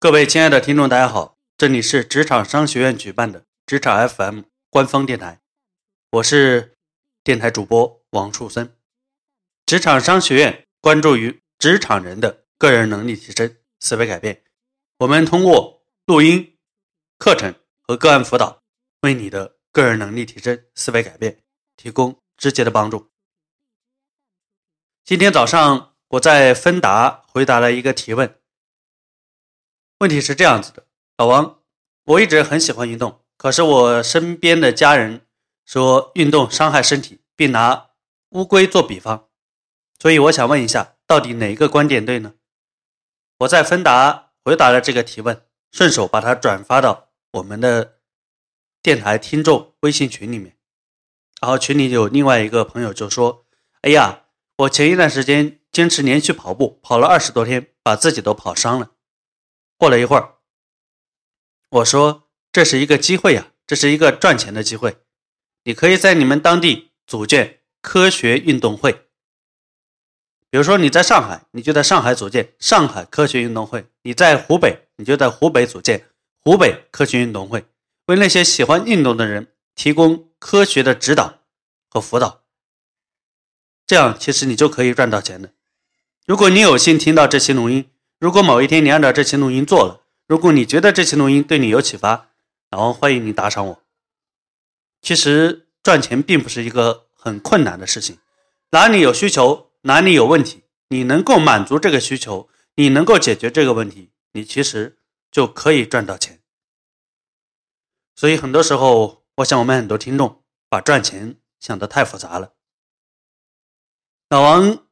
各位亲爱的听众，大家好，这里是职场商学院举办的职场 FM 官方电台，我是电台主播王树森。职场商学院关注于职场人的个人能力提升、思维改变，我们通过录音、课程和个案辅导，为你的个人能力提升、思维改变提供直接的帮助。今天早上我在芬达回答了一个提问。问题是这样子的，老王，我一直很喜欢运动，可是我身边的家人说运动伤害身体，并拿乌龟做比方，所以我想问一下，到底哪一个观点对呢？我在芬达回答了这个提问，顺手把它转发到我们的电台听众微信群里面，然后群里有另外一个朋友就说：“哎呀，我前一段时间坚持连续跑步，跑了二十多天，把自己都跑伤了。”过了一会儿，我说：“这是一个机会呀，这是一个赚钱的机会。你可以在你们当地组建科学运动会。比如说你在上海，你就在上海组建上海科学运动会；你在湖北，你就在湖北组建湖北科学运动会，为那些喜欢运动的人提供科学的指导和辅导。这样，其实你就可以赚到钱的。如果你有幸听到这期录音。”如果某一天你按照这期录音做了，如果你觉得这期录音对你有启发，然后欢迎你打赏我。其实赚钱并不是一个很困难的事情，哪里有需求，哪里有问题，你能够满足这个需求，你能够解决这个问题，你其实就可以赚到钱。所以很多时候，我想我们很多听众把赚钱想得太复杂了。老王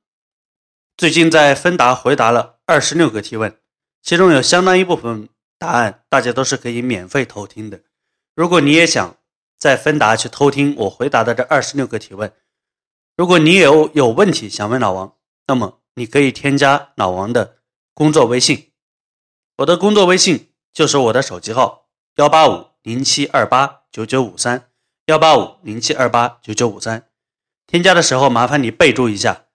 最近在芬达回答了。二十六个提问，其中有相当一部分答案，大家都是可以免费偷听的。如果你也想在芬达去偷听我回答的这二十六个提问，如果你有有问题想问老王，那么你可以添加老王的工作微信，我的工作微信就是我的手机号幺八五零七二八九九五三幺八五零七二八九九五三。添加的时候麻烦你备注一下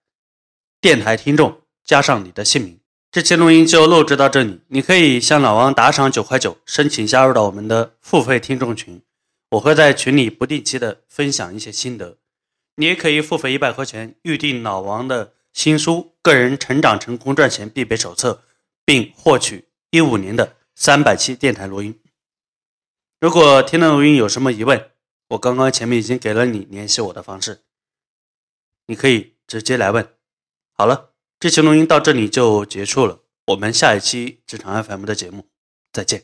电台听众，加上你的姓名。这期录音就录制到这里，你可以向老王打赏九块九，申请加入到我们的付费听众群，我会在群里不定期的分享一些心得。你也可以付费一百块钱，预定老王的新书《个人成长成功赚钱必备手册》，并获取一五年的三百期电台录音。如果听了录音有什么疑问，我刚刚前面已经给了你联系我的方式，你可以直接来问。好了。这期录音到这里就结束了，我们下一期职场 FM 的节目再见。